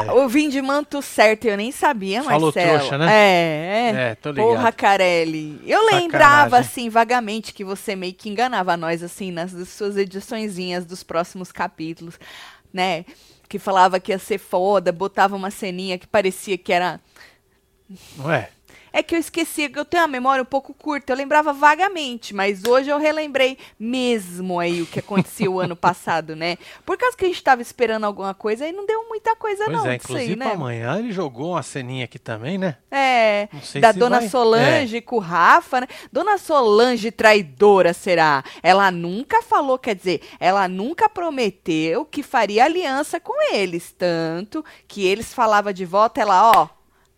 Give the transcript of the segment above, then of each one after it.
Ai, ai. Eu vim de manto certo, eu nem sabia, Falou Marcelo. trouxa, né? É, É, tô ligado. Porra, Carelli. Eu Sacanagem. lembrava, assim, vagamente, que você meio que enganava nós, assim, nas suas ediçõezinhas dos próximos capítulos, né? Que falava que ia ser foda, botava uma ceninha que parecia que era. Não é? É que eu esqueci, que eu tenho uma memória um pouco curta, eu lembrava vagamente, mas hoje eu relembrei mesmo aí o que aconteceu o ano passado, né? Por causa que a gente tava esperando alguma coisa e não deu muita coisa Pois não é, disso aí, inclusive né? amanhã ele jogou uma ceninha aqui também, né? É, Não sei da Dona vai- É. Solange com o Rafa, né? Dona Solange traidora será? Ela nunca falou, quer dizer, ela nunca prometeu que faria aliança com eles, tanto que eles falavam de volta, ela, ó,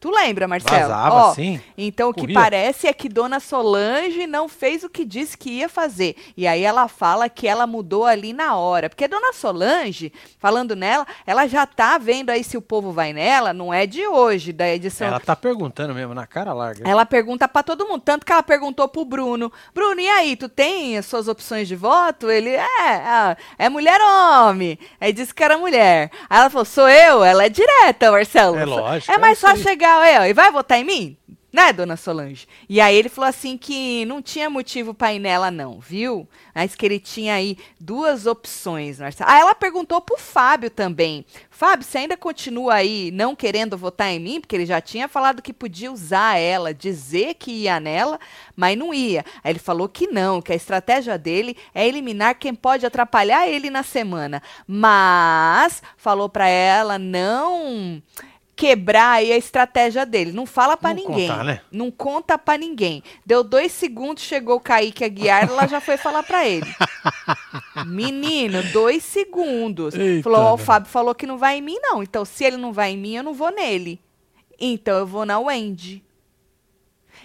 tu lembra, Marcelo? Vazava ó, assim. então o que corria. parece é que Dona Solange não fez o que disse que ia fazer. E aí ela fala que ela mudou ali na hora. Porque Dona Solange, falando nela, ela já tá vendo aí se o povo vai nela, não é de hoje, da edição Ela tá perguntando mesmo, na cara larga. ela pergunta pra todo mundo, tanto que ela perguntou pro Bruno. Bruno, e aí, tu tem as suas opções de voto? Ele, é, é, é mulher ou homem? Aí disse que era mulher. Aí ela falou, sou eu? Ela é direta, Marcelo. É lógico, É é mais isso aí. fácil chegar, ó, e vai votar em mim? Né, dona Solange? E aí ele falou assim que não tinha motivo pra ir nela, não, viu? Mas que ele tinha aí duas opções, Marcelo. Ah, ela perguntou pro Fábio também. Fábio, você ainda continua aí não querendo votar em mim? Porque ele já tinha falado que podia usar ela, dizer que ia nela, mas não ia. Aí ele falou que não, que a estratégia dele é eliminar quem pode atrapalhar ele na semana. Mas falou pra ela não quebrar aí a estratégia dele. Não fala pra Não ninguém. contar, né? Não conta pra ninguém. Deu dois segundos, chegou o Kaique Aguiar, ela já foi falar pra ele. Menino, dois segundos. Eita, falou, ó, o? Fábio falou que não vai em mim, não. Então, se ele não vai em mim, eu não vou nele. Então, eu vou na Wendy.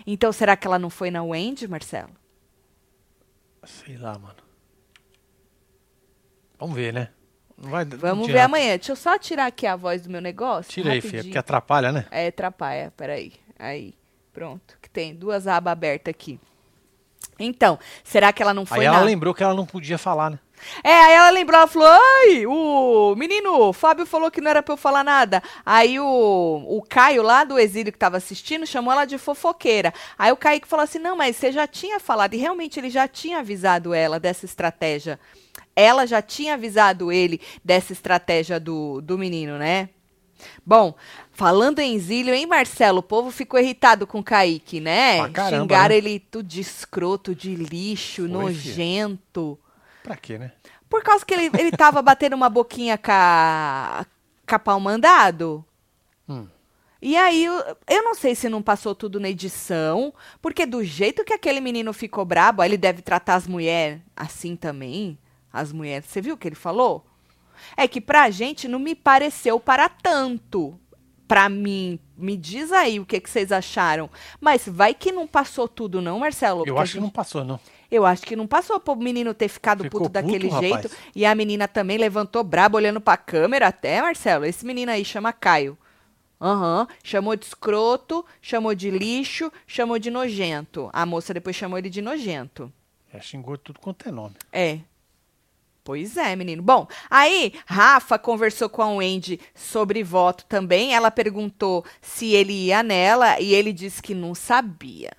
Então, será que ela não foi na Wendy, Marcelo? Sei lá, mano. Vamos ver, né? Vai, Vamos ver amanhã. Deixa eu só tirar aqui a voz do meu negócio. Tira aí, filha, porque atrapalha, né? É, atrapalha, peraí. Aí, pronto. Que tem duas abas abertas aqui. Então, será que ela não foi Aí ela na... lembrou que ela não podia falar, né? É, aí ela lembrou, ela falou, ai, o menino, o Fábio falou que não era pra eu falar nada. Aí o, o Caio lá do exílio que tava assistindo chamou ela de fofoqueira. Aí o Kaique falou assim, não, mas você já tinha falado, e realmente ele já tinha avisado ela dessa estratégia. Ela já tinha avisado ele dessa estratégia do, do menino, né? Bom, falando em exílio, hein, Marcelo? O povo ficou irritado com o Kaique, né? Pra caramba, Xingaram né? ele tudo de escroto, de lixo, Foi, nojento. Pra quê, né? Por causa que ele, ele tava batendo uma boquinha com a, com a pau mandado. Hum. E aí, eu, eu não sei se não passou tudo na edição, porque do jeito que aquele menino ficou brabo, aí ele deve tratar as mulheres assim também. As mulheres. Você viu o que ele falou? É que pra gente não me pareceu para tanto. Pra mim, me diz aí o que, que vocês acharam. Mas vai que não passou tudo, não, Marcelo? Eu acho que gente- não passou, não. eu acho que não passou pro menino ter ficado Ficou puto daquele puto, jeito. E a menina também levantou brabo olhando pra câmera até, Marcelo. Esse menino aí chama Caio. Aham. Chamou de escroto, chamou de lixo, chamou de nojento. A moça depois chamou ele de nojento. É, xingou tudo quanto é nome. É. Pois é, menino. Bom, aí Rafa conversou com a Wendy sobre voto também. Ela perguntou se ele ia nela e ele disse que não sabia.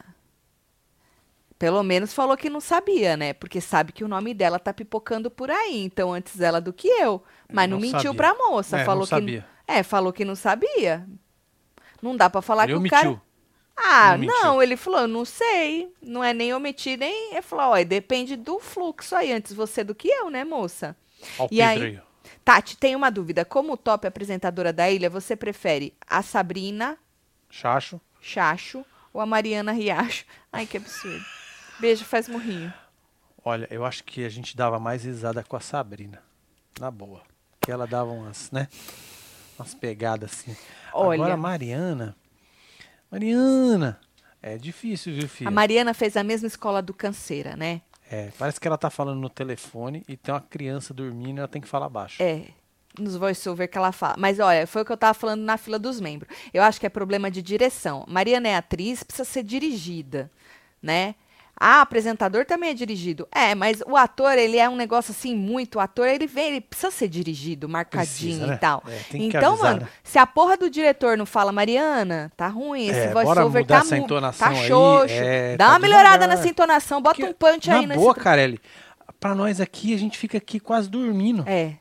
Pelo menos falou que não sabia, né? Porque sabe que o nome dela tá pipocando por aí, então antes ela do que eu. Mas não, Não mentiu sabia. pra moça, É, falou não que sabia. É, falou que não sabia. Não dá pra falar Ele que o omitiu. cara ah, Não não, ele falou, eu não sei. Não é nem omitir, nem. Ele falou, ó, depende do fluxo aí, antes você do que eu, né, moça? Ó E aí- aí. Tati, tem uma dúvida. Como top apresentadora da ilha, você prefere a Sabrina Chacho. Chacho ou a Mariana Riacho? Ai, que absurdo. Beijo, faz morrinho. Olha, eu acho que a gente dava mais risada com a Sabrina. Na boa. Que ela dava umas, né? Umas pegadas assim. Olha. Agora a Mariana. Mariana. É difícil, viu, filho? A Mariana fez a mesma escola do Canseira, né? É, parece que ela tá falando no telefone e tem uma criança dormindo e ela tem que falar baixo. É. Nos voice-over que ela fala. Mas olha, foi o que eu tava falando na fila dos membros. Eu acho que é problema de direção. Mariana é atriz, precisa ser dirigida, né? Ah, apresentador também é dirigido. É, mas o ator, ele é um negócio assim, muito. O ator, ele vem, ele precisa ser dirigido, marcadinho Precisa, né? e tal. É, tem então, avisar, mano, né? se a porra do diretor não fala, Mariana, tá ruim, esse É, voice-over tá, essa mu- entonação tá xoxo. é, Dá tá uma melhorada devagar. nessa entonação, bota Porque, um punch Na aí nesse. boa, Carelli, pra nós aqui, a gente fica aqui quase dormindo. É.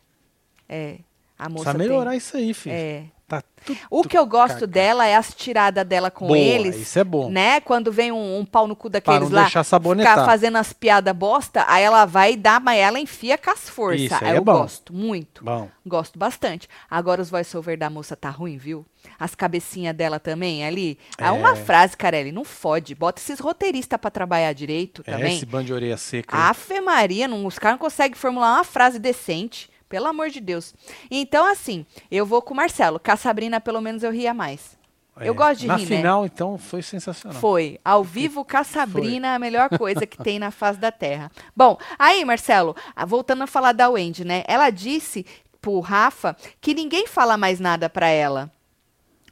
É. A moça Precisa tem- melhorar isso aí, filho. É. Tá O que eu gosto caca. dela é as tiradas dela com Boa, eles. isso é bom. Né? Quando vem um, um pau no cu daqueles não lá, deixar sabonetar. ficar fazendo as piadas bosta, aí ela vai e dá, mas ela enfia com as forças. Isso, aí Aí é eu bom. gosto muito. Bom. Gosto bastante. Agora os voice-over da moça tá ruim, viu? As cabecinhas dela também ali. É uma frase, Carelli, não fode. Bota esses roteiristas pra trabalhar direito É também. esse bando de orelha seca. Afe Maria, não, os caras não conseguem formular uma frase decente. Pelo amor de Deus. Então, assim, eu vou com o Marcelo. Com a Sabrina, pelo menos, eu ria mais. Eu É. gosto de Na rir, né? final, então, foi sensacional. Foi. Ao vivo com a Sabrina, a melhor coisa que tem na face da Terra. Bom, aí, Marcelo, ah, voltando a falar da Wendy, né? Ela disse pro Rafa que ninguém fala mais nada pra ela.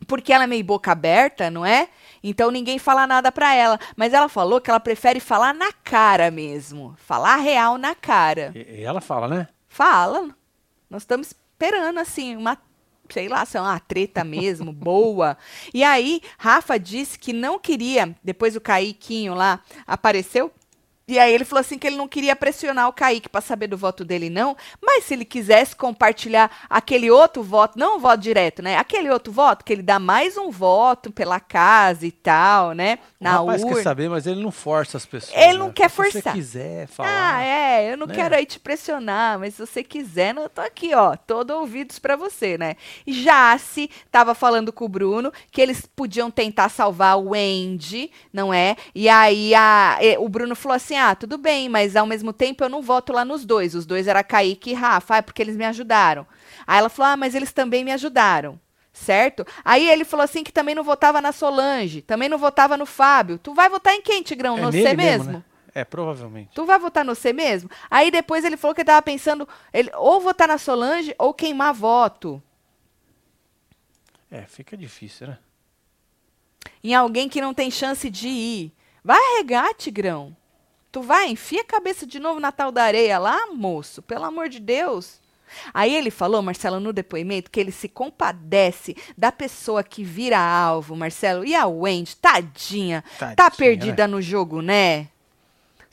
Porque ela é meio boca aberta, não é? Então ninguém fala nada pra ela. Mas ela falou que ela prefere falar na cara mesmo. Falar real na cara. E, e ela fala, né? Fala. Nós estamos esperando, assim, uma, sei lá, se é uma treta mesmo, boa. E aí, Rafa disse que não queria, depois o Kaiquinho lá apareceu. E aí ele falou assim que ele não queria pressionar o Kaique para saber do voto dele, não. Mas se ele quisesse compartilhar aquele outro voto, não o voto direto, né? Aquele outro voto, que ele dá mais um voto pela casa e tal, né? Na o rapaz urna. quer saber, mas ele não força as pessoas. Ele não né? quer Se você forçar. quiser falar. Ah, é, eu não né? quero aí te pressionar, mas se você quiser, eu tô aqui, ó, todo ouvidos pra você, né? Jace tava falando com o Bruno que eles podiam tentar salvar o Andy, não é? E aí a- o Bruno falou assim: ah, tudo bem, mas ao mesmo tempo eu não voto lá nos dois. Os dois era Kaique e Rafa, ah, é porque eles me ajudaram. Aí ela falou: ah, mas eles também me ajudaram. Certo? Aí ele falou assim que também não votava na Solange, também não votava no Fábio. Tu vai votar em quem, Tigrão? É no você mesmo? né? É, provavelmente. Tu vai votar no C mesmo? Aí depois ele falou que tava pensando ele, ou votar na Solange ou queimar voto É, fica difícil, né? em alguém que não tem chance de ir. Vai arregar, Tigrão. Tu vai, enfia a cabeça de novo na tal da areia lá, moço. Pelo amor de Deus. Aí ele falou, Marcelo, no depoimento, que ele se compadece da pessoa que vira alvo, Marcelo. E a Wendy, tadinha, tá Tadinha, perdida no jogo, né?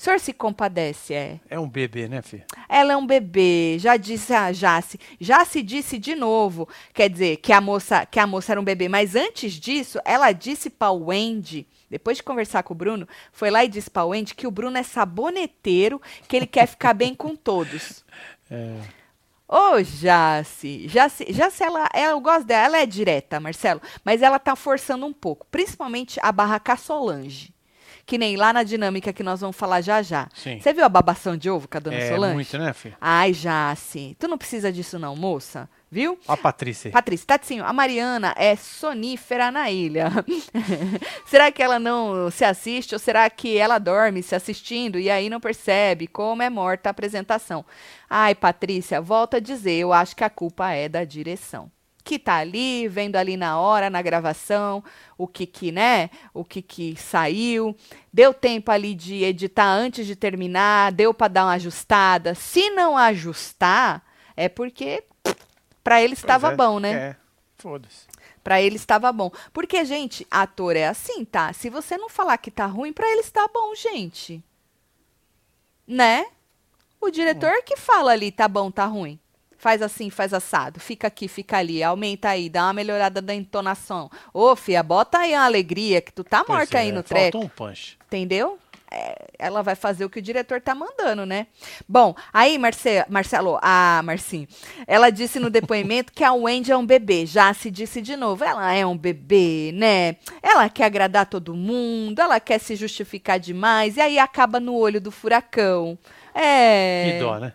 O senhor se compadece, é. É um bebê, né, filho? Ela é um bebê, já disse a Jace. Já se disse de novo, quer dizer, que a moça, que a moça era um bebê, mas antes disso, ela disse para o Wendy, depois de conversar com o Bruno, foi lá e disse para o Wendy que o Bruno é saboneteiro, que ele quer ficar bem com todos. É, Ô, Jace, Jace, Jace ela, ela, eu gosto dela, ela é direta, Marcelo, mas ela tá forçando um pouco, principalmente a barra com a Solange. Que nem lá na dinâmica que nós vamos falar já já. Sim. Você viu a babação de ovo com a dona é Solange? muito, né, filho? Ai, Jace, tu não precisa disso não, moça, viu? A Patrícia. Patrícia, Tatinho, a Mariana é sonífera na ilha. será que ela não se assiste ou será que ela dorme se assistindo e aí não percebe como é morta a apresentação? Ai, Patrícia, volta a dizer, eu acho que a culpa é da direção. Que tá ali, vendo ali na hora, na gravação, o que que, né? O que que saiu. Deu tempo ali de editar antes de terminar, deu para dar uma ajustada. Se não ajustar, é porque para ele estava é, bom, né? É, foda-se. Pra ele estava bom. Porque, gente, ator é assim, tá? Se você não falar que tá ruim, pra ele está bom, gente. Né? O diretor que fala ali, tá bom, tá ruim. Faz assim, faz assado. Fica aqui, fica ali. Aumenta aí, dá uma melhorada da entonação. Ô, fia, bota aí uma alegria, que tu tá Pois morta é, aí no faltou treco. um punch. Entendeu? É, ela vai fazer o que o diretor tá mandando, né? Bom, aí, Marce Marcelo, a Marcinho, ela disse no depoimento que a Wendy é um bebê. Já se disse de novo, ela é um bebê, né? Ela quer agradar todo mundo, ela quer se justificar demais, e aí acaba no olho do furacão. É. Que dó, né?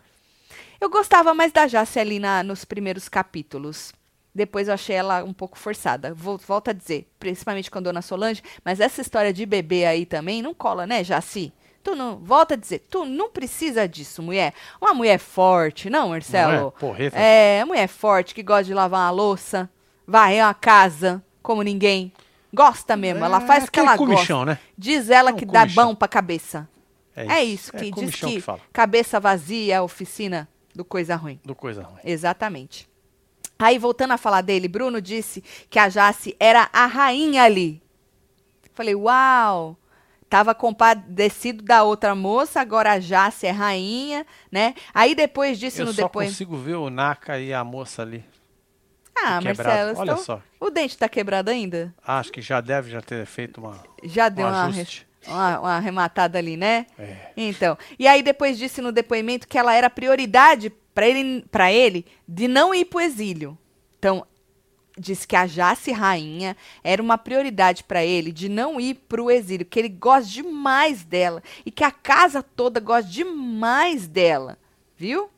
Eu gostava mais da Jace ali na, nos primeiros capítulos. Depois eu achei ela um pouco forçada. Vou, volto a dizer, principalmente com a Dona Solange, mas essa história de bebê aí também não cola, né, Jaci? Tu não, volta a dizer, tu não precisa disso, mulher. Uma mulher forte, não, Marcelo? Não é? É, mulher forte que gosta de lavar uma louça, varrer uma casa como ninguém. Gosta mesmo, ela É faz o que ela gosta. comichão, né? Diz ela É um que dá comichão. bom pra cabeça. É isso, que diz comichão que, que fala. cabeça vazia é a oficina do coisa ruim. Do coisa ruim. Exatamente. Aí, voltando a falar dele, Bruno disse que a Jace era a rainha ali. Falei, uau! Tava compadecido da outra moça, agora a Jace é rainha, né? Aí depois disso Eu no só depois. consigo ver o Naka e a moça ali. Ah. Marcelo, Olha então, só. o dente tá quebrado ainda? Acho que já deve já ter feito uma, Já deu um ajuste. uma, uma arrematada ali, né? É. Então, e aí depois disse no depoimento que ela era prioridade para ele, pra ele de não ir pro exílio. Então, disse que a Jace Rainha era uma prioridade para ele de não ir pro exílio, que ele gosta demais dela e que a casa toda gosta demais dela, viu?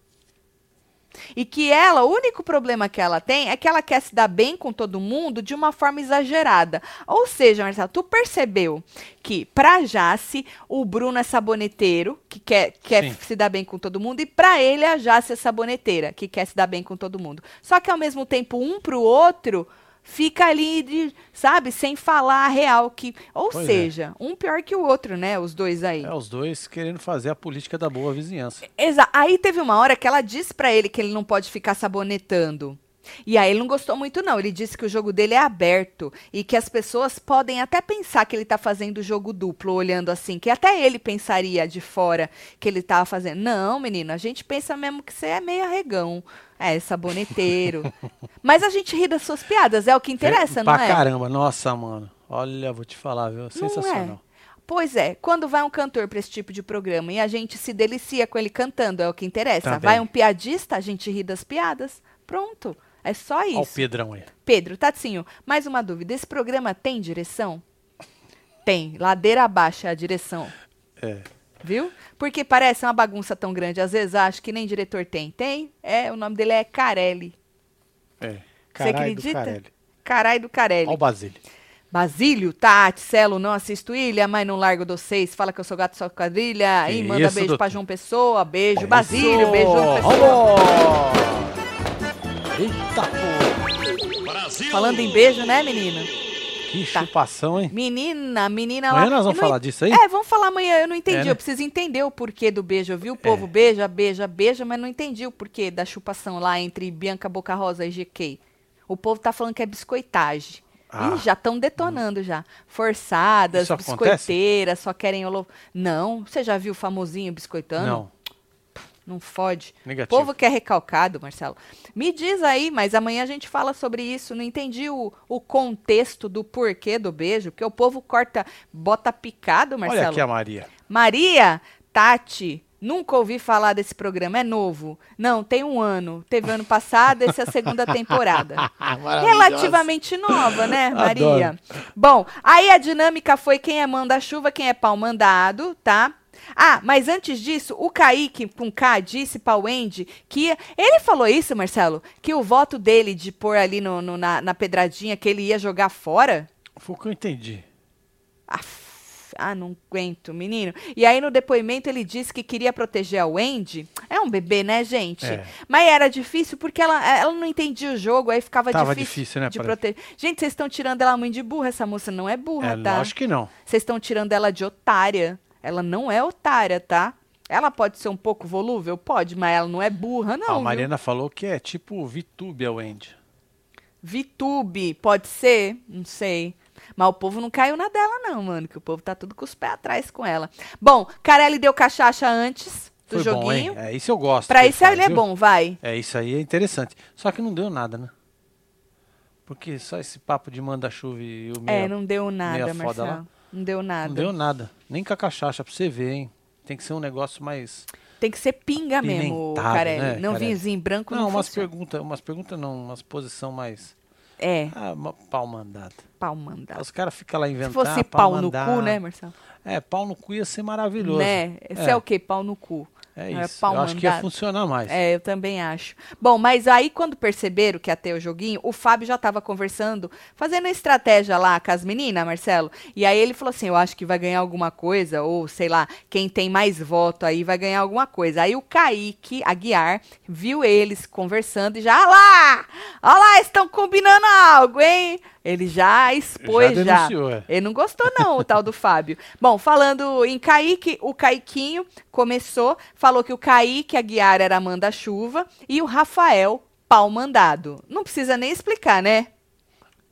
E que ela, o único problema que ela tem é que ela quer se dar bem com todo mundo de uma forma exagerada. Ou seja, Marcelo, tu percebeu que pra Jace, o Bruno é saboneteiro, que quer, quer Sim. se dar bem com todo mundo, e pra ele a Jace é saboneteira, que quer se dar bem com todo mundo. Só que ao mesmo tempo, um pro outro fica ali, de, sabe, sem falar a real. que Ou Pois é. seja, um pior que o outro, né? Os dois aí. É, os dois querendo fazer a política da boa vizinhança. Exa aí teve uma hora que ela disse pra ele que ele não pode ficar sabonetando. E aí ele não gostou muito não, ele disse que o jogo dele é aberto e que as pessoas podem até pensar que ele tá fazendo jogo duplo, olhando assim, que até ele pensaria de fora que ele tava fazendo. Não, menino, a gente pensa mesmo que você é meio arregão, é saboneteiro. Mas a gente ri das suas piadas, é o que interessa, É, não pra é? caramba, nossa, mano. Olha, vou te falar, viu? Não Sensacional. é? Pois é, quando vai um cantor pra esse tipo de programa e a gente se delicia com ele cantando, é o que interessa. Também. Vai um piadista, a gente ri das piadas. Pronto. É só Olha o isso. Pedrão aí. Pedro, Tatinho, mais uma dúvida. Esse programa tem direção? Tem. Ladeira abaixo é a direção. É. Viu? Porque parece uma bagunça tão grande. Às vezes acho que nem diretor tem. Tem? É, o nome dele é Carelli. É. Você Caralho do acredita? Carelli. Carai do Carelli. Olha o Basílio. Basílio, Tati, Celo, não assisto Ilha, mas não largo dos seis. Fala que eu sou gato só quadrilha. Que E manda isso, beijo doutor. pra João Pessoa. Beijo, Isso. Basílio. Beijo, João Pessoa. Vamos! Eita, pô! Falando em beijo, né, menina? Que Tá. chupação, hein? Menina, menina Amanhã lá. nós vamos falar disso aí? É, vamos falar amanhã. Eu não entendi. É, né? Eu preciso entender o porquê do beijo. Eu vi o povo beija, beija, beija, mas não entendi o porquê da chupação lá entre Bianca Boca Rosa e GK. O povo tá falando que é biscoitagem. Ah. Ih, já estão detonando já. Forçadas, biscoiteiras, só querem holo... Não, você já viu o famosinho biscoitando? Não, Não fode. O negativo. povo que é recalcado, Marcelo. Me diz aí, mas amanhã a gente fala sobre isso. Não entendi o, o contexto do porquê do beijo, porque o povo corta, bota picado, Marcelo. Olha aqui a Maria. Maria, Tati, nunca ouvi falar desse programa, é novo. Não, tem um ano. Teve ano passado, essa é a segunda temporada. Relativamente nova, né, Maria? Bom, aí a dinâmica foi quem é manda-chuva, quem é pau mandado, tá? Ah, mas antes disso, o Kaique, com K, disse pra Wendy que. ia- Ele falou isso, Marcelo? Que o voto dele de pôr ali no, no- na, na pedradinha que ele ia jogar fora? Foi o que eu entendi. Aff, ah, não aguento, menino. E aí no depoimento ele disse que queria proteger a Wendy. É um bebê, né, gente? É. Mas era difícil porque ela, ela não entendia o jogo, aí ficava Tava difícil, difícil, né, de proteger. Gente, vocês estão tirando ela muito de burra. Essa moça não é burra, É, tá? lógico que não. Vocês estão tirando ela de otária. Ela não é otária, tá? Ela pode ser um pouco volúvel? Pode, mas ela não é burra, não. a viu? Mariana falou que é tipo VTube a Wendy. Vitube, pode ser? Não sei. Mas o povo não caiu na dela, não, mano. Que o povo tá tudo com os pés atrás com ela. Bom, Carelli deu cachaça antes do Foi bom, joguinho. hein? É, isso eu gosto. pra isso ele é viu? bom, vai. É, isso aí é interessante. Só que não deu nada, né? Porque só esse papo de manda-chuva e o É, meia, não deu nada, foda lá. Não deu nada. não deu nada. Nem com a cachaça, pra você ver, hein? Tem que ser um negócio mais... Tem que ser pinga mesmo, Carelli. né, não Carelli? vinhozinho branco Não, não, umas perguntas, umas perguntas não, umas posição mais... É, Ah, pau mandado. pau mandado. Os caras ficam lá Se inventando. fosse ah, pau no mandado. cu, né, Marcelo? É, pau no cu ia ser maravilhoso. Né? Esse é. o quê? Pau no cu. É É isso. pau eu acho que ia funcionar mais. É, eu também acho. Bom, mas aí quando perceberam que ia ter o joguinho, o Fábio já estava conversando, fazendo estratégia lá com as meninas, Marcelo. E aí ele falou assim: eu acho que vai ganhar alguma coisa, ou sei lá, quem tem mais voto aí vai ganhar alguma coisa. Aí o Kaique Aguiar viu eles conversando e já, ah lá! Olha lá, estão combinando algo, hein? Ele já expôs Já já. é. Ele não gostou, não, o tal do Fábio. Bom, falando em Kaique, o Caiquinho começou, falou que o Kaique Aguiar era manda-chuva e o Rafael, pau mandado. Não precisa nem explicar, né?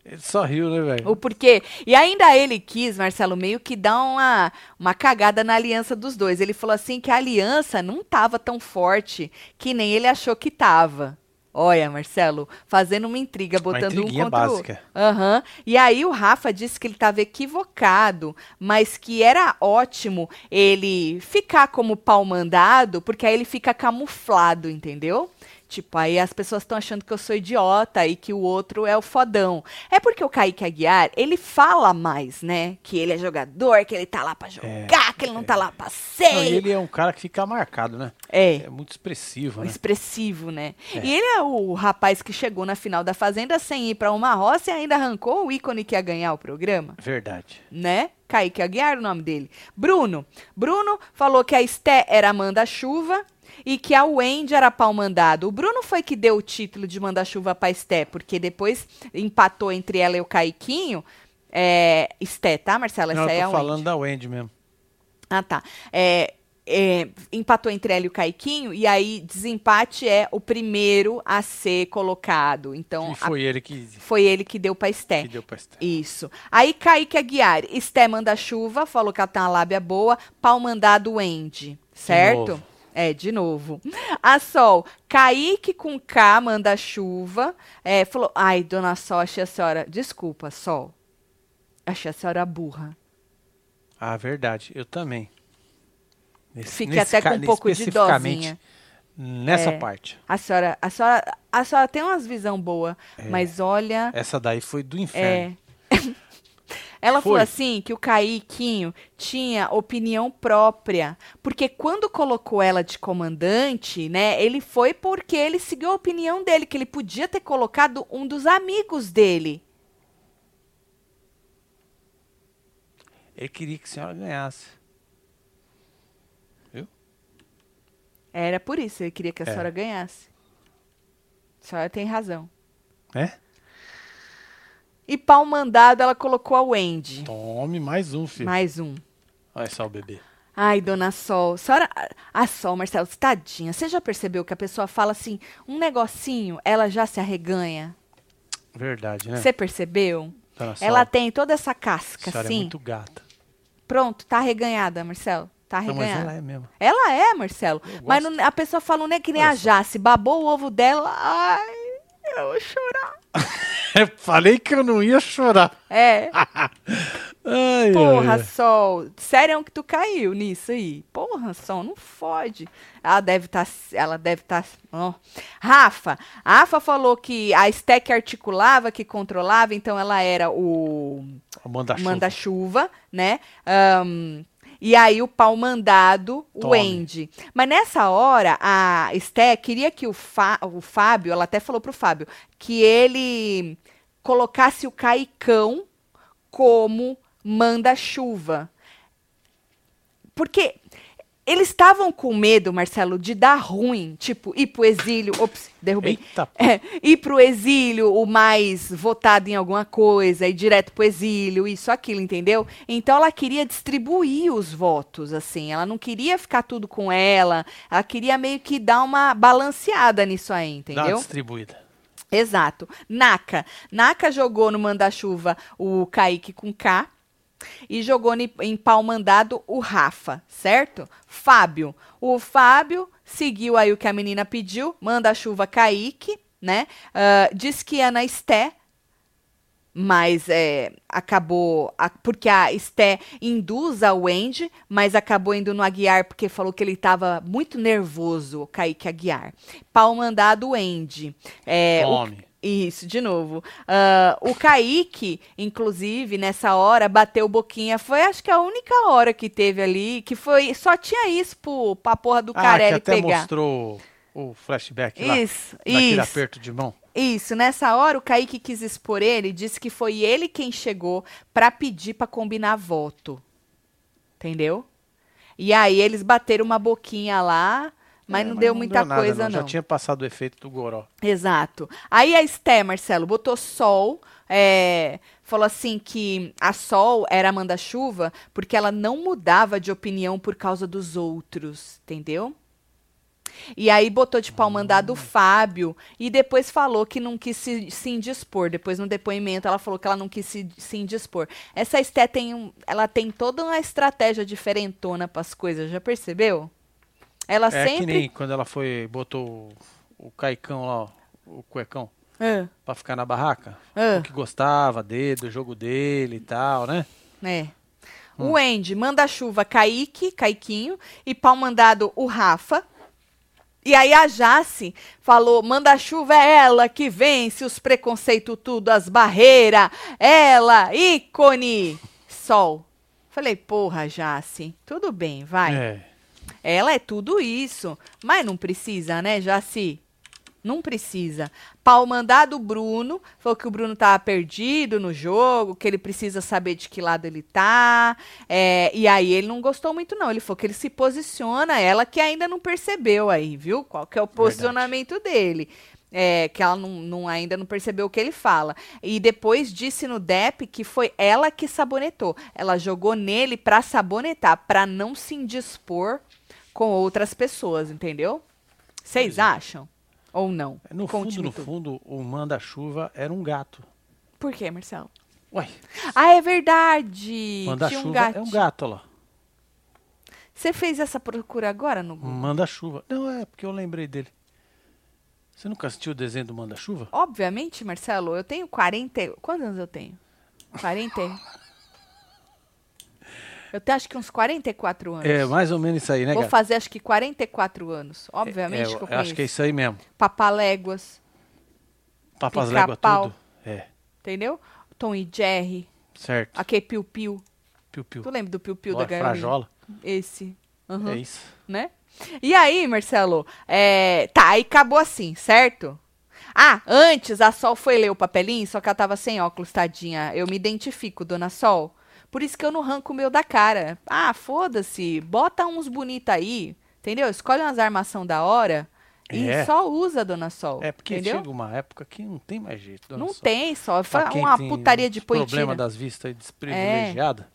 Ele só riu, né, velho? O porquê. E ainda ele quis, Marcelo, meio que dar uma, uma cagada na aliança dos dois. Ele falou assim que a aliança não tava tão forte que nem ele achou que tava. Olha, Marcelo, fazendo uma intriga, botando um intriguinha contra o básica. outro. Aham. E aí o Rafa disse que ele estava equivocado, mas que era ótimo ele ficar como pau mandado, porque aí ele fica camuflado, entendeu? Tipo, aí as pessoas estão achando que eu sou idiota e que o outro é o fodão. É porque o Kaique Aguiar, ele fala mais, né? Que ele é jogador, que ele tá lá pra jogar, que ele não tá lá pra Não, ser. e ele é um cara que fica marcado, né? É. É muito expressivo, né? Expressivo, né? E ele é o rapaz que chegou na final da Fazenda sem ir pra uma roça e ainda arrancou o ícone que ia ganhar o programa, Verdade. né? Kaique Aguiar, o nome dele. Bruno. Bruno falou que a Esté era manda-chuva e que a Wendy era pau mandado. O Bruno foi que deu o título de manda-chuva pra Esté, porque depois empatou entre ela e o Caiquinho. É, Esté, tá, Marcela? Não, Essa eu é a tô Wendy. falando da Wendy mesmo. Ah, tá. É, é, empatou entre ela e o Caiquinho, e aí desempate é o primeiro a ser colocado. Então, E a- foi ele que, foi ele que deu pra Esté. que deu pra estar. Isso. Aí Kaique Aguiar, Esté manda chuva, falou que ela tem uma lábia boa, pau mandado Wendy, certo? É, de novo. A Sol, Kaique com K manda chuva, é, falou, ai, dona Sol, achei a senhora, desculpa, Sol, achei a senhora burra. Ah, verdade. Eu também. Nesse- Fique nesse até com um pouco de dozinha. Nessa É. parte. A senhora, a senhora, a senhora tem umas visão boa, mas olha, Essa daí foi do é. Ela falou Foi. assim que o Caiquinho tinha opinião própria, porque quando colocou ela de comandante, né, ele foi porque ele seguiu a opinião dele, que ele podia ter colocado um dos amigos dele. Ele queria que a senhora ganhasse. Viu? Era por isso, ele queria que a É. senhora ganhasse. A senhora tem razão. É? E pau mandado, ela colocou a Wendy. Tome mais um, filho. Mais um. Olha só o bebê. Ai, dona Sol, senhora, a Sol, Marcelo, tadinha, você já percebeu que a pessoa fala assim, um negocinho, ela já se arreganha? Verdade, né? Você percebeu? Dona Sol, Ela tem toda essa a casca, senhora é assim. muito gata. Pronto, tá arreganhada, Marcelo. Tá Não, mas arreganhada. ela é mesmo. ela... é, Marcelo. Mas não- a pessoa fala, não é que nem Olha a. Jace. Babou o ovo dela. Ai, eu vou chorar. Falei que eu não ia chorar. É. Ai, Porra, ai. Sol. Sério que tu caiu nisso aí? Porra, Sol, não fode. Ela deve estar. ela deve estar. Rafa. A Rafa falou que a Stack articulava, que controlava, então ela era o O manda-chuva. manda-chuva, né? Ahn, e aí o pau mandado, o Tome. Andy. Mas nessa hora, a Sté queria que o, Fá- o Fábio, ela até falou pro Fábio, que ele colocasse o Caicão como manda-chuva. Porque eles estavam com medo, Marcelo, de dar ruim, tipo, ir pro exílio. Ops, derrubei. Eita, É, ir pro exílio, o mais votado em alguma coisa, ir direto pro exílio, isso, aquilo, entendeu? Então ela queria distribuir os votos, assim. Ela não queria ficar tudo com ela. Ela queria meio que dar uma balanceada nisso aí, dá uma entendeu? distribuída. Exato. Naka. Naka jogou no manda-chuva o Kaique com K. E jogou em pau mandado o Rafa, certo? Fábio. O Fábio seguiu aí o que a menina pediu, manda-chuva Kaique, né? Ah, diz que ia na Esté, mas é, acabou. a- porque a Esté induz a Wendy, mas acabou indo no Aguiar porque falou que ele estava muito nervoso, o Kaique Aguiar. Pau mandado Wendy. É, o- Tome. Isso, de novo. Ah, o Kaique, inclusive, nessa hora, bateu boquinha. Foi, acho que a única hora que teve ali, que foi. Só tinha isso pro, pra porra do Ah, que até pegar. mostrou o flashback lá. Isso, isso. aperto de mão. Isso, nessa hora o Kaique quis expor ele, disse que foi ele quem chegou pra pedir pra combinar voto. Entendeu? E aí eles bateram uma boquinha lá, Mas É, não deu muita nada, coisa, não. Já tinha passado o efeito do goró. Exato. Aí a Esté, Marcelo, botou sol, é, falou assim que a Sol era a manda-chuva porque ela não mudava de opinião por causa dos outros, entendeu? E aí botou de pau mandado o Fábio e depois falou que não quis se, se indispor. Depois no depoimento ela falou que ela não quis se, se indispor. Essa Esté tem, um, ela tem toda uma estratégia diferentona para as coisas, já percebeu? Ela É que sempre... nem quando ela foi, botou o, o caicão lá, ó, o cuecão, Ah, pra ficar na barraca. ah. O que gostava dele, do jogo dele e tal, né? É. O Andy manda chuva Kaique, Caiquinho, e pau mandado o Rafa. E aí a Jace falou: manda chuva é ela que vence os preconceitos tudo, as barreiras. Ela, ícone. Sol. Falei, porra, Jace, tudo bem, vai. É. Ela é tudo isso, mas não precisa, né, Jaci? Não precisa. Pau mandado Bruno, falou que o Bruno tava perdido no jogo, que ele precisa saber de que lado ele tá. é, e aí ele não gostou muito, não. Ele falou que ele se posiciona, ela que ainda não percebeu aí, viu? Qual que é o posicionamento dele. É, que ela não, não- ainda não percebeu o que ele fala. E depois disse no DEP que foi ela que sabonetou. Ela jogou nele pra sabonetar, pra não se indispor com outras pessoas, entendeu? Vocês é. acham? Ou não? No Conte-me fundo, no fundo, o manda-chuva era um gato. Por quê, Marcelo? Ué, Ah, é verdade. Manda-chuva um é um gato. lá. Você fez essa procura agora no Google? Manda-chuva. Não, é porque eu lembrei dele. Você nunca assistiu o desenho do manda-chuva? Obviamente, Marcelo, eu tenho 40. Quantos anos eu tenho? 40. Eu tenho acho que uns 44 anos. É, mais ou menos isso aí, né, Vou fazer acho que 44 anos. Obviamente É, que eu conheço. acho que é isso aí mesmo. Papaléguas, Papas légua tudo. É, entendeu? Tom e Jerry, certo. aquele Piu Piu. Piu-piu. Tu lembra do Piu Piu da Bora, galinha? Frajola. Esse. Aham. É isso. né? E aí, Marcelo, é, tá, aí acabou assim, certo? Ah, antes a Sol foi ler o papelinho, só que ela tava sem óculos, tadinha. Eu me identifico, dona Sol. Por isso que eu não arranco o meu da cara. Ah, foda-se, bota uns bonita aí, entendeu? Escolhe umas armação da hora e É. só usa, dona Sol. É porque entendeu? chega uma época que não tem mais jeito. dona Não Sol. tem só, Pra uma putaria de e problema das vistas desprivilegiada.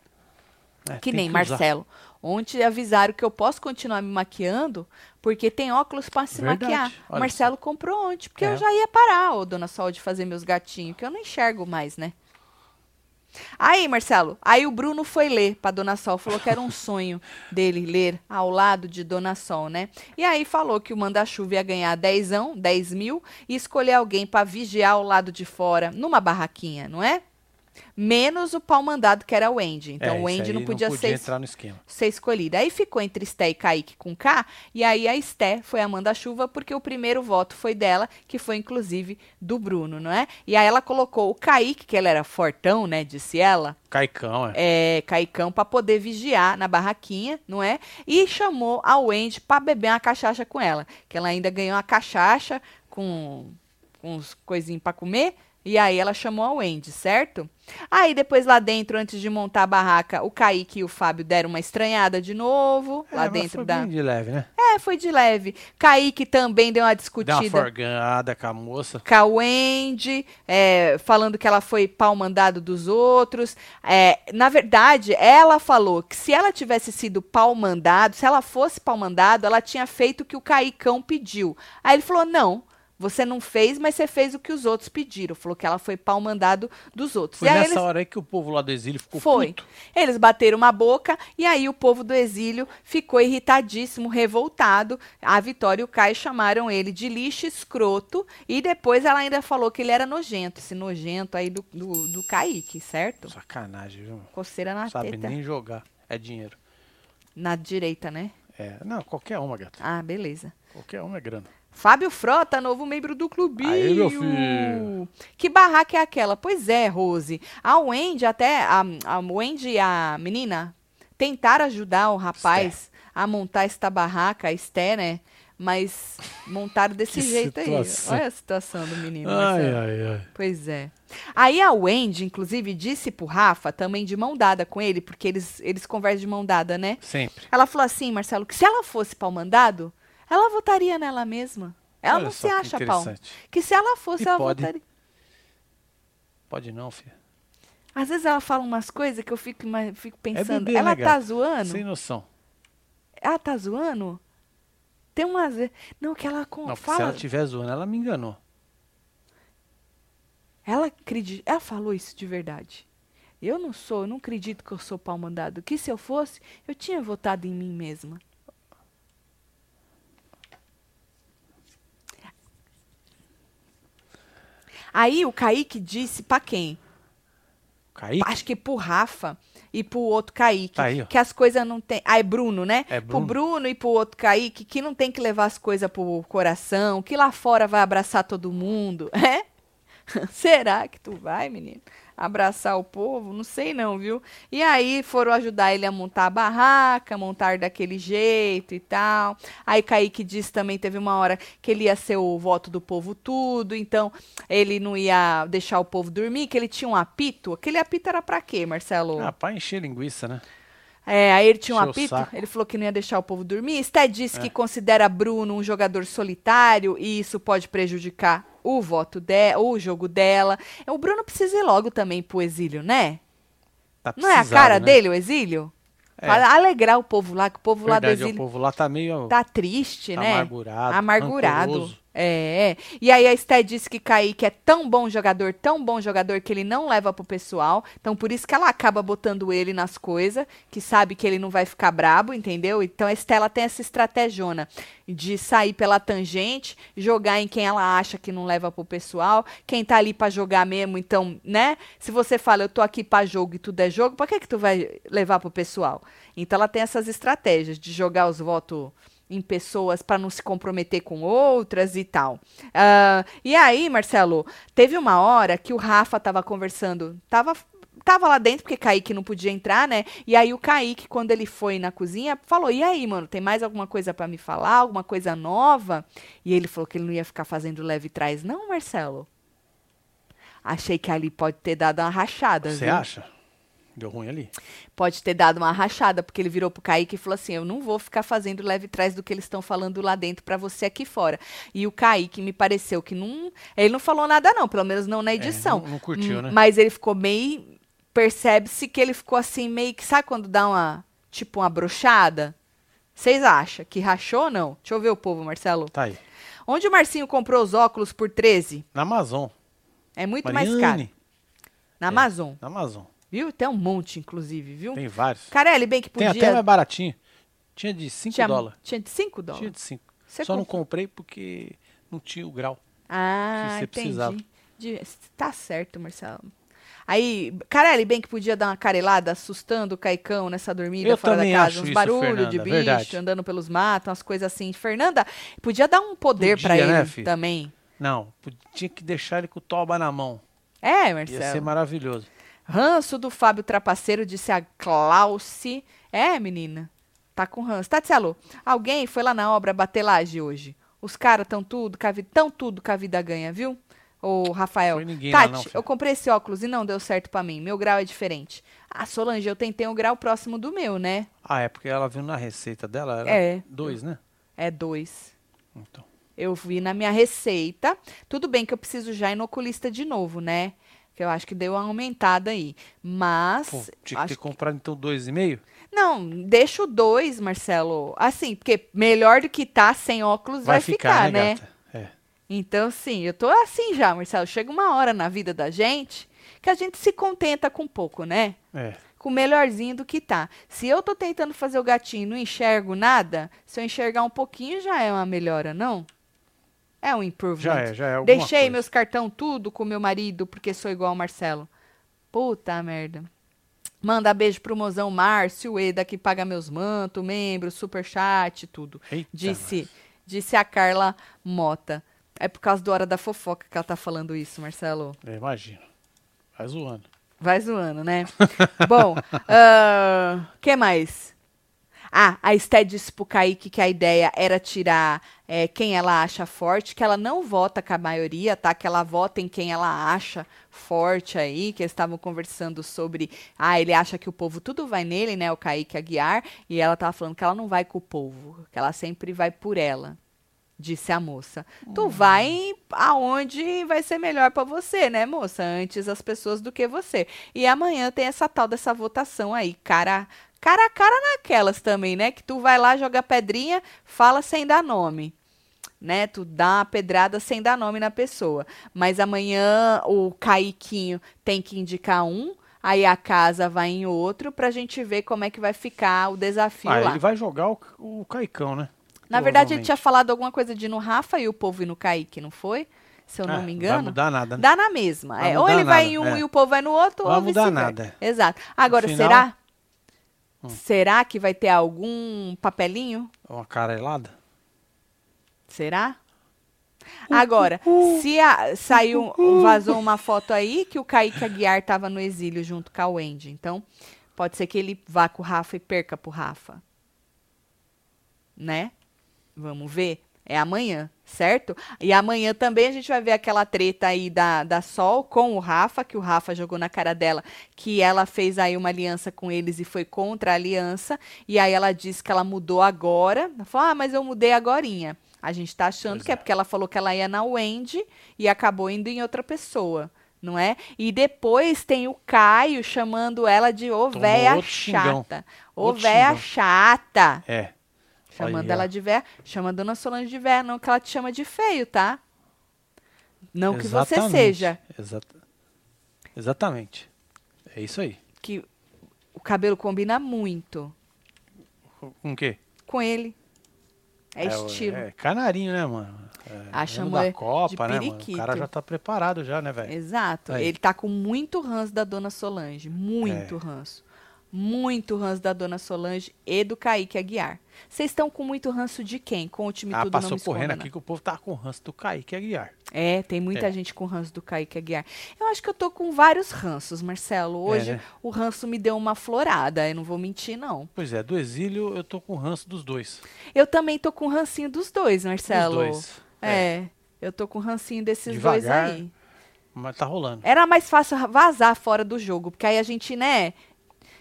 é, Que tem nem usar. Marcelo. Ontem avisaram que eu posso continuar me maquiando porque tem óculos pra se Verdade, maquiar. Olha Marcelo comprou ontem, porque É. eu já ia parar, ô dona Sol, de fazer meus gatinhos, que eu não enxergo mais, né? Aí, Marcelo, aí o Bruno foi ler pra Dona Sol, falou que era um sonho dele ler ao lado de Dona Sol, né? E aí falou que o manda-chuva ia ganhar 10, 10 mil e escolher alguém pra vigiar ao lado de fora, numa barraquinha, não é? Menos o pau mandado, que era o Andy. Então É, o Andy não podia, ser entrar no esquema. ser escolhida. Aí ficou entre Esté e Kaique com K, e aí a Esté foi a manda-chuva, porque o primeiro voto foi dela, que foi inclusive do Bruno, não é? E aí ela colocou o Kaique, que ele era fortão, né, disse ela, Caicão, é. é, Caicão, pra poder vigiar na barraquinha, não é? E chamou a Wendy pra beber uma cachaça com ela, que ela ainda ganhou uma cachaça com, com uns coisinhos pra comer, e aí ela chamou a Wendy, certo? Aí depois lá dentro, antes de montar a barraca, o Kaique e o Fábio deram uma estranhada de novo, É, lá dentro foi da... bem de leve, né? É, foi de leve. Kaique também deu uma Deu uma discutida forgada com a moça. com a Wendy, é, falando que ela foi pau mandado dos outros. É, na verdade, ela falou que se ela tivesse sido pau mandado, se ela fosse pau mandado, ela tinha feito o que o Caicão pediu. Aí ele falou: não. Você não fez, mas você fez o que os outros pediram. Falou que ela foi pau mandado dos outros. Foi nessa eles hora aí que o povo lá do exílio ficou foi. puto. Eles bateram uma boca e aí o povo do exílio ficou irritadíssimo, revoltado. A Vitória e o Caio chamaram ele de lixo escroto e depois ela ainda falou que ele era nojento, esse nojento aí do, do, do Kaique, certo? Sacanagem, viu? Coceira na Sabe teta. nem jogar. É dinheiro. Na direita, né? É. Não, qualquer uma, gato. Ah, beleza. Qualquer uma é grana. Fábio Frota, novo membro do clubinho. Aê, meu filho. Que barraca é aquela? Pois é, Rose. A Wendy, até a, a Wendy e a menina tentaram ajudar o rapaz a montar esta barraca, a Esté, né? Mas montaram desse jeito situação. aí. Olha a situação do menino. Ai, Marcelo. ai, ai. Pois é. Aí a Wendy, inclusive, disse pro Rafa, também de mão dada com ele, porque eles, eles conversam de mão dada, né? Sempre. Ela falou assim, Marcelo, que se ela fosse pau mandado, Ela votaria nela mesma. Ela Olha não se que acha, Paulo. interessante. Que se ela fosse, E ela pode. votaria. Pode não, filha. Às vezes ela fala umas coisas que eu fico, fico pensando. bebê, ela né, tá gata? zoando? Sem noção. Ela tá zoando? Tem umas. ve- Não, que ela com- Não, porque se fala. ela estiver zoando, ela me enganou. Ela acredita. Ela falou isso de verdade. Eu não sou, eu não acredito que eu sou pau mandado. Que se eu fosse, eu tinha votado em mim mesma. Aí o Kaique disse pra quem? Kaique? Acho que pro Rafa e pro outro Kaique. Tá aí, que as coisas não tem. Ah, é Bruno, né? É Pro Bruno. Bruno e pro outro Kaique, que não tem que levar as coisas pro coração, que lá fora vai abraçar todo mundo. É? Será que tu vai, menino? Abraçar o povo? Não sei não, viu? E aí foram ajudar ele a montar a barraca, montar daquele jeito e tal. Aí Kaique disse também, teve uma hora que ele ia ser o voto do povo tudo, então ele não ia deixar o povo dormir, que ele tinha um apito. Aquele apito era pra quê, Marcelo? Ah, pra encher linguiça, né? É, aí ele tinha um Encheu apito, ele falou que não ia deixar o povo dormir. Sté disse É. que considera Bruno um jogador solitário e isso pode prejudicar o voto dela, o jogo dela. O Bruno precisa ir logo também pro exílio, né? Tá Não é a cara né? dele o exílio? É. Para alegrar o povo lá, que o povo lá do Verdade, o exílio povo lá tá meio tá triste, né? amargurado. Amargurado. rancoroso. É, é. E aí a Sté disse que Kaique é tão bom jogador, tão bom jogador, que ele não leva pro pessoal. Então por isso que ela acaba botando ele nas coisas, que sabe que ele não vai ficar brabo, entendeu? Então a Estela tem essa estratégiona de sair pela tangente, jogar em quem ela acha que não leva pro pessoal. Quem tá ali pra jogar mesmo, então, né? Se você fala, eu tô aqui pra jogo e tudo é jogo, pra que que tu vai levar pro pessoal? Então ela tem essas estratégias de jogar os votos em pessoas para não se comprometer com outras e tal. Ah, e aí, Marcelo, teve uma hora que o Rafa tava conversando, tava tava lá dentro porque Kaique não podia entrar, né? E aí o Kaique, quando ele foi na cozinha, falou: "E aí, mano, tem mais alguma coisa para me falar, alguma coisa nova?" E ele falou que ele não ia ficar fazendo leve trás, não, Marcelo. Achei que ali pode ter dado uma rachada, Você acha? Deu ruim ali? pode ter dado uma rachada, porque ele virou pro Kaique e falou assim: Eu não vou ficar fazendo leve trás do que eles estão falando lá dentro pra você aqui fora. E o Kaique me pareceu que não. Ele não falou nada, não, pelo menos não na edição. É, não- não curtiu, Hum, né? Mas ele ficou meio. Percebe-se que ele ficou assim, meio que. Sabe quando dá uma. Tipo uma brochada? Vocês acham que rachou ou não? Deixa eu ver o povo, Marcelo. Tá aí. Onde o Marcinho comprou os óculos por 13? Na Amazon. É muito mais caro. Mariane. Na Amazon. Na Amazon. Viu? Tem um monte, inclusive, viu? Tem vários. Carelli, bem que Tem podia. até mais baratinho. Tinha de 5 tinha, dólares. tinha de 5 dólares? Tinha de 5. Você Só não comprou? comprei porque não tinha o grau. Ah, que você entendi. precisava. De- tá certo, Marcelo. Aí, Carelli, bem que podia dar uma carelada assustando o Caicão nessa dormida Eu fora da casa. uns barulhos de bicho, verdade. andando pelos matos, umas coisas assim. Fernanda, podia dar um poder ele né, filho? também. Não, tinha que deixar ele com o toba na mão. É, Ia Marcelo. ser maravilhoso. Ranço do Fábio Trapaceiro, disse a Klauce. É, menina. Tá com ranço. Tatielo, alguém foi lá na obra bater laje hoje. Os caras tão tudo, tão tudo com a vida ganha, viu? Ô, Rafael. Foi ninguém lá Tati, não, filho. eu comprei esse óculos e não deu certo pra mim. Meu grau é diferente. Ah, Solange, eu tentei um grau próximo do meu, né? Ah, é porque ela viu na receita dela, era É. dois, né? É dois. Então. Eu vi na minha receita. Tudo bem que eu preciso já ir no oculista de novo, né? Que eu acho que deu uma aumentada aí. Mas. Pô, tinha que ter comprado então dois e meio? Não, deixa o dois, Marcelo. Assim, porque melhor do que tá sem óculos vai, ficar, né? gata? É. Então, sim, eu tô assim já, Marcelo. Chega uma hora na vida da gente que a gente se contenta com pouco, né? É. Com o melhorzinho do que tá. Se eu tô tentando fazer o gatinho e não enxergo nada, se eu enxergar um pouquinho já é uma melhora, não? É um improvement. Já é, já é Deixei coisa. meus cartão tudo com meu marido porque sou igual ao Marcelo. Puta merda. Manda beijo pro mozão Márcio, Eda que paga meus mantos, membro, superchat, tudo. Eita, Disse, disse a Carla Mota. É por causa do Hora da Fofoca que ela tá falando isso, Marcelo. Eu imagino. Vai zoando. Vai zoando, né? Bom, o que mais? Ah, a Esté disse pro Kaique que a ideia era tirar é, quem ela acha forte, que ela não vota com a maioria, tá? Que ela vota em quem ela acha forte aí, que eles estavam conversando sobre. Ah, ele acha que o povo tudo vai nele, né? O Kaique Aguiar, e ela tava falando que ela não vai com o povo, que ela sempre vai por ela. disse a moça. Tu vai aonde vai ser melhor pra você, né, moça? Antes as pessoas do que você. E amanhã tem essa tal dessa votação aí, cara cara a cara naquelas também, né? Que tu vai lá, joga pedrinha, fala sem dar nome. Né? Tu dá uma pedrada sem dar nome na pessoa. Mas amanhã o Caiquinho tem que indicar um, aí a casa vai em outro pra gente ver como é que vai ficar o desafio Ah, lá. ele vai jogar o, o Caicão, né? Na verdade, ele tinha falado alguma coisa de no Rafa e o povo ir no Kaique, não foi? Se eu não É, me Vai engano. mudar nada, né? Dá na mesma. Vai É, ou ele vai nada, em um é. e o povo vai no outro, Vai ou vice-versa. nada. Exato. Agora, final- será? Hum. Será que vai ter algum papelinho? Uma carelada. Será? Agora, se a- saiu, vazou uma foto aí que o Kaique Aguiar estava no exílio junto com a Wendy. Então, pode ser que ele vá com o Rafa e perca pro Rafa. Né? Vamos ver. É amanhã, certo? E amanhã também a gente vai ver aquela treta aí da, da Sol com o Rafa, que o Rafa jogou na cara dela, que ela fez aí uma aliança com eles e foi contra a aliança. E aí ela disse que ela mudou agora. Ela falou, ah, mas eu mudei agorinha. A gente tá achando Pois que é é. porque ela falou que ela ia na Wendy e acabou indo em outra pessoa. Não é? E depois tem o Caio chamando ela de ô véia chata. Ô véia chata. É. Chamando Aí, ela de véia. Chama a dona Solange de véia, não que ela te chama de feio, tá? Não que você seja. Exata- Exatamente. É isso aí. Que o cabelo combina muito Com o quê? com ele. É, o- estilo. É canarinho, né, mano? É, chamou da Copa, né, mano? O cara já tá preparado já, né, velho? Exato. Aí. Ele tá com muito ranço da dona Solange. Muito É. ranço. Muito ranço da dona Solange e do Kaique Aguiar. Vocês estão com muito ranço de quem? Com o time Ah, tudo não me correndo esconda, aqui não. que o povo tá com ranço do Kaique Aguiar. É, tem muita É. gente com ranço do Kaique Aguiar. Eu acho que eu tô com vários ranços, Marcelo. Hoje né? o ranço me deu uma florada, eu não vou mentir, não. Pois é, do exílio eu tô com ranço dos dois. Eu também tô com rancinho dos dois, Marcelo. Dos dois. É, eu tô com rancinho desses Devagar. dois aí. Mas tá rolando. Era mais fácil vazar fora do jogo, porque aí a gente, né?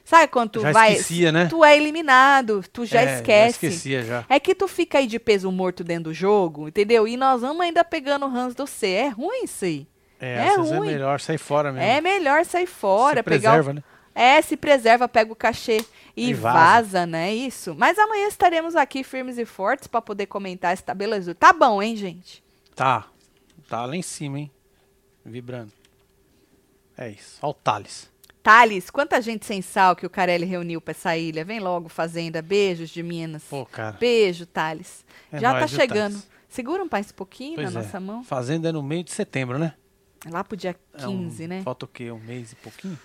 Sabe quando tu Já vai. esquecia, né? Tu é eliminado, tu já É, esquece. Já esquecia já. É que tu fica aí de peso morto dentro do jogo, entendeu? E nós vamos ainda pegando ranço do C. É ruim isso aí. É, é vezes ruim. é melhor sair fora mesmo. É melhor sair fora, Se preserva, o... né? É, se preserva, pega o cachê e, E vaza. vaza. né? Isso. Mas amanhã estaremos aqui firmes e fortes pra poder comentar essa beleza. Tá bom, hein, gente? Tá. Tá lá em cima, hein? Vibrando. É isso. Ó o Thales. Thales, quanta gente sem sal que o Carelli reuniu pra essa ilha. Vem logo, Fazenda. Beijos de Minas. Pô, cara. Beijo, Thales. É Já nóis, tá chegando. Thales? Segura um mais pouquinho Pois na é. nossa mão. Fazenda é no meio de setembro, né? Lá pro dia É um- 15, né? Falta o quê? Um mês e pouquinho?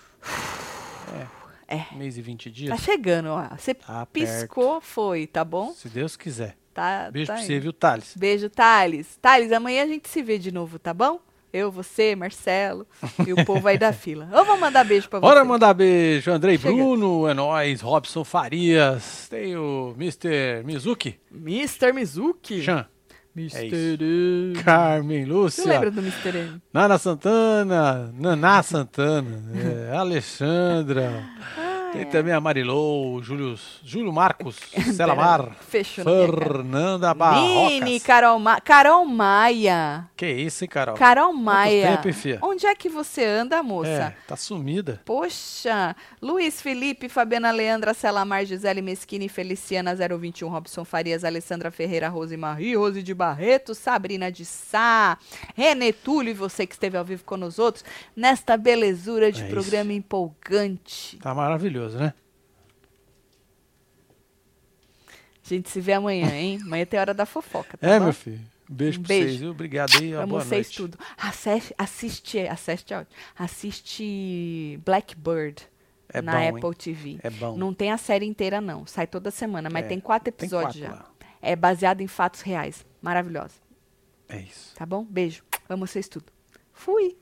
É. É. Um mês e vinte dias? Tá chegando, ó. Você Tá piscou, foi, tá bom? Se Deus quiser. Tá, Beijo tá pra aí. você, viu, Thales? Beijo, Thales. Thales, amanhã a gente se vê de novo, tá bom? Eu, você, Marcelo e o povo aí da fila. Ou vamos mandar beijo pra você? Bora mandar beijo. Andrei Chega. Bruno, é nóis. Robson Farias. Tem o Mr. Mizuki. Mr. Mizuki. Chan. Mr. É isso. Carmen Você Lúcia. lembra do Mr. M? Nana Santana. Naná Santana. é, Alexandra. Tem também a Marilou, Júlio, Júlio Marcos, Celamar, Fechou. Fernanda Barrocas. Carol, Ma Carol Maia. Que isso, hein, Carol? Carol Maia. tempo, hein, fia? Onde é que você anda, moça? É, tá sumida. Poxa, Luiz Felipe, Fabiana Leandra, Celamar, Gisele Mesquini, Feliciana 021, Robson Farias, Alessandra Ferreira, Rose Marie, Rose de Barreto, Sabrina de Sá, René Túlio e você que esteve ao vivo com os outros, nesta belezura de É programa empolgante. Tá maravilhoso, né? A gente se vê amanhã, hein? Amanhã tem hora da fofoca, tá É, bom? meu filho. Beijo Um pra beijo. vocês, viu? Obrigado aí. Amo boa vocês noite. tudo. Assiste, assiste, assiste, assiste Blackbird É na bom, hein? Apple TV. É bom. Não tem a série inteira, não. Sai toda semana, mas É, tem quatro tem episódios quatro já. lá. É baseado em fatos reais. Maravilhosa. É isso. Tá bom? Beijo. Amo vocês tudo. Fui.